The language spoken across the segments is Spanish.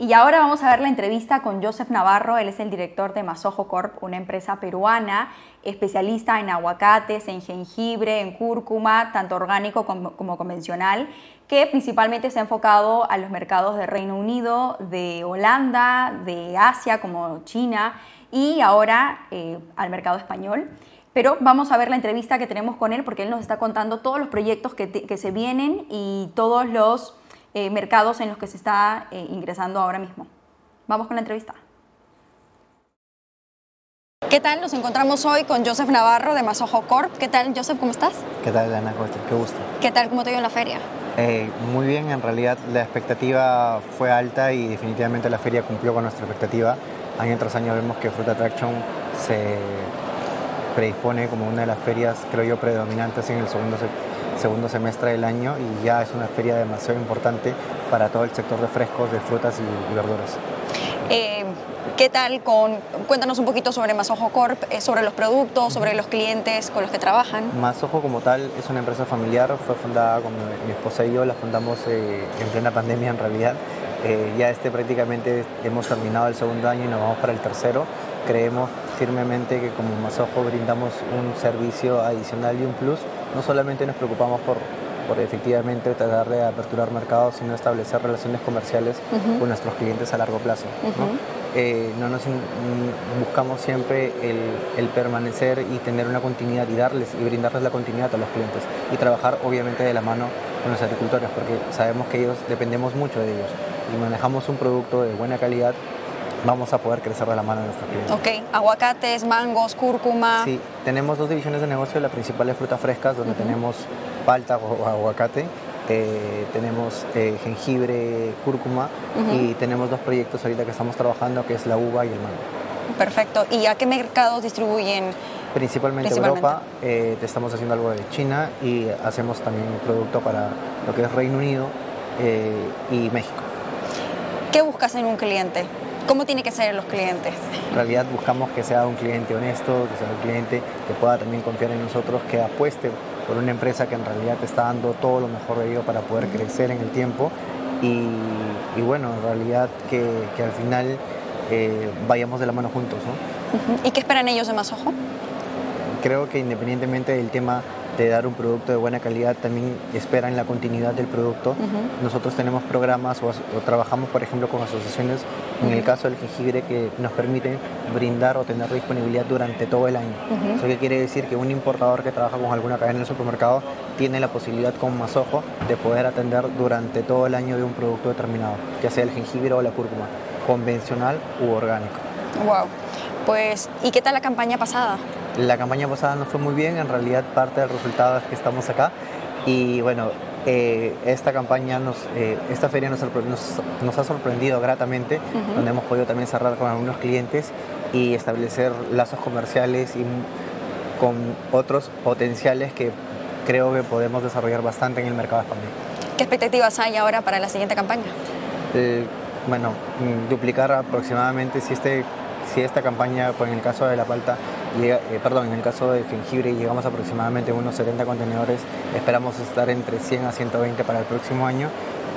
Y ahora vamos a ver la entrevista con Joseph Navarro, él es el director de Masojo Corp, una empresa peruana especialista en aguacates, en jengibre, en cúrcuma, tanto orgánico como, convencional, que principalmente se ha enfocado a los mercados de Reino Unido, de Holanda, de Asia como China y ahora eh, al mercado español. Pero vamos a ver la entrevista que tenemos con él porque él nos está contando todos los proyectos que, que se vienen y todos los eh, mercados en los que se está eh, ingresando ahora mismo. Vamos con la entrevista. ¿Qué tal? Nos encontramos hoy con Joseph Navarro de Masojo Corp. ¿Qué tal, Joseph? ¿Cómo estás? ¿Qué tal, Ana? Qué gusto. ¿Qué tal? ¿Cómo te dio en la feria? Eh, muy bien, en realidad la expectativa fue alta y definitivamente la feria cumplió con nuestra expectativa. Año tras año vemos que Fruit Attraction se predispone como una de las ferias, creo yo, predominantes en el segundo sector segundo semestre del año y ya es una feria demasiado importante para todo el sector de frescos, de frutas y, verduras. Eh, ¿Qué tal con, cuéntanos un poquito sobre Masojo Corp, eh, sobre los productos, sobre los clientes con los que trabajan? Masojo como tal es una empresa familiar, fue fundada con mi, esposa y yo, la fundamos eh, en plena pandemia en realidad. ya este prácticamente hemos terminado el segundo año y nos vamos para el tercero. Creemos firmemente que como Masojo brindamos un servicio adicional y un plus no solamente nos preocupamos por, por efectivamente tratar de aperturar mercados, sino establecer relaciones comerciales con nuestros clientes a largo plazo. Eh, ¿no? nos buscamos siempre el, permanecer y tener una continuidad y darles y brindarles la continuidad a los clientes y trabajar obviamente de la mano con los agricultores porque sabemos que ellos dependemos mucho de ellos y manejamos un producto de buena calidad vamos a poder crecer de la mano de nuestros clientes. Ok, aguacates, mangos, cúrcuma. Sí, tenemos dos divisiones de negocio, la principal es frutas frescas, donde tenemos palta o aguacate, eh, tenemos eh, jengibre, cúrcuma y tenemos dos proyectos ahorita que estamos trabajando, que es la uva y el mango. Perfecto, ¿y a qué mercados distribuyen? Principalmente, Europa, eh, estamos haciendo algo de China y hacemos también un producto para lo que es Reino Unido y México. ¿Qué buscas en un cliente? ¿Cómo tiene que ser los clientes? En realidad buscamos que sea un cliente honesto, que sea un cliente que pueda también confiar en nosotros, que apueste por una empresa que en realidad te está dando todo lo mejor de ello para poder crecer en el tiempo y, bueno, en realidad que, al final eh, vayamos de la mano juntos. ¿no? ¿Y qué esperan ellos de más ojo? Creo que independientemente del tema de dar un producto de buena calidad también esperan la continuidad del producto. Nosotros tenemos programas o, trabajamos, por ejemplo, con asociaciones, en el caso del jengibre, que nos permiten brindar o tener disponibilidad durante todo el año. Eso que quiere decir que un importador que trabaja con alguna cadena en el supermercado tiene la posibilidad con más ojo de poder atender durante todo el año de un producto determinado, ya sea el jengibre o la cúrcuma, convencional u orgánico. Wow. Pues, ¿y qué tal la campaña pasada? La campaña pasada no fue muy bien, en realidad parte del resultado es que estamos acá y bueno, eh, esta campaña, nos, eh, esta feria nos, nos, ha sorprendido gratamente, donde hemos podido también cerrar con algunos clientes y establecer lazos comerciales y con otros potenciales que creo que podemos desarrollar bastante en el mercado español. ¿Qué expectativas hay ahora para la siguiente campaña? Eh, bueno, mm, duplicar aproximadamente si este si esta campaña, pues en el caso de la palta, llega, eh, perdón, en el caso del jengibre llegamos aproximadamente a unos 70 contenedores, esperamos estar entre 100 a 120 para el próximo año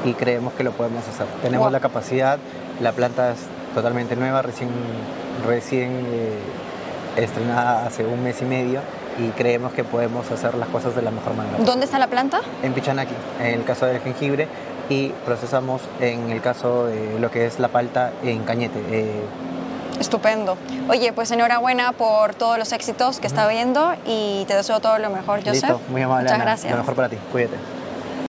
y creemos que lo podemos hacer. Tenemos la capacidad, la planta es totalmente nueva, recién, recién eh, estrenada hace un mes y medio y creemos que podemos hacer las cosas de la mejor manera. ¿Dónde está la planta? En Pichanaki, en el caso del jengibre y procesamos en el caso de lo que es la palta en Cañete. Eh, Estupendo. Oye, pues enhorabuena por todos los éxitos que está viendo y te deseo todo lo mejor, Joseph. Listo, muy amable. Muchas gracias. Lo mejor para ti. Cuídate.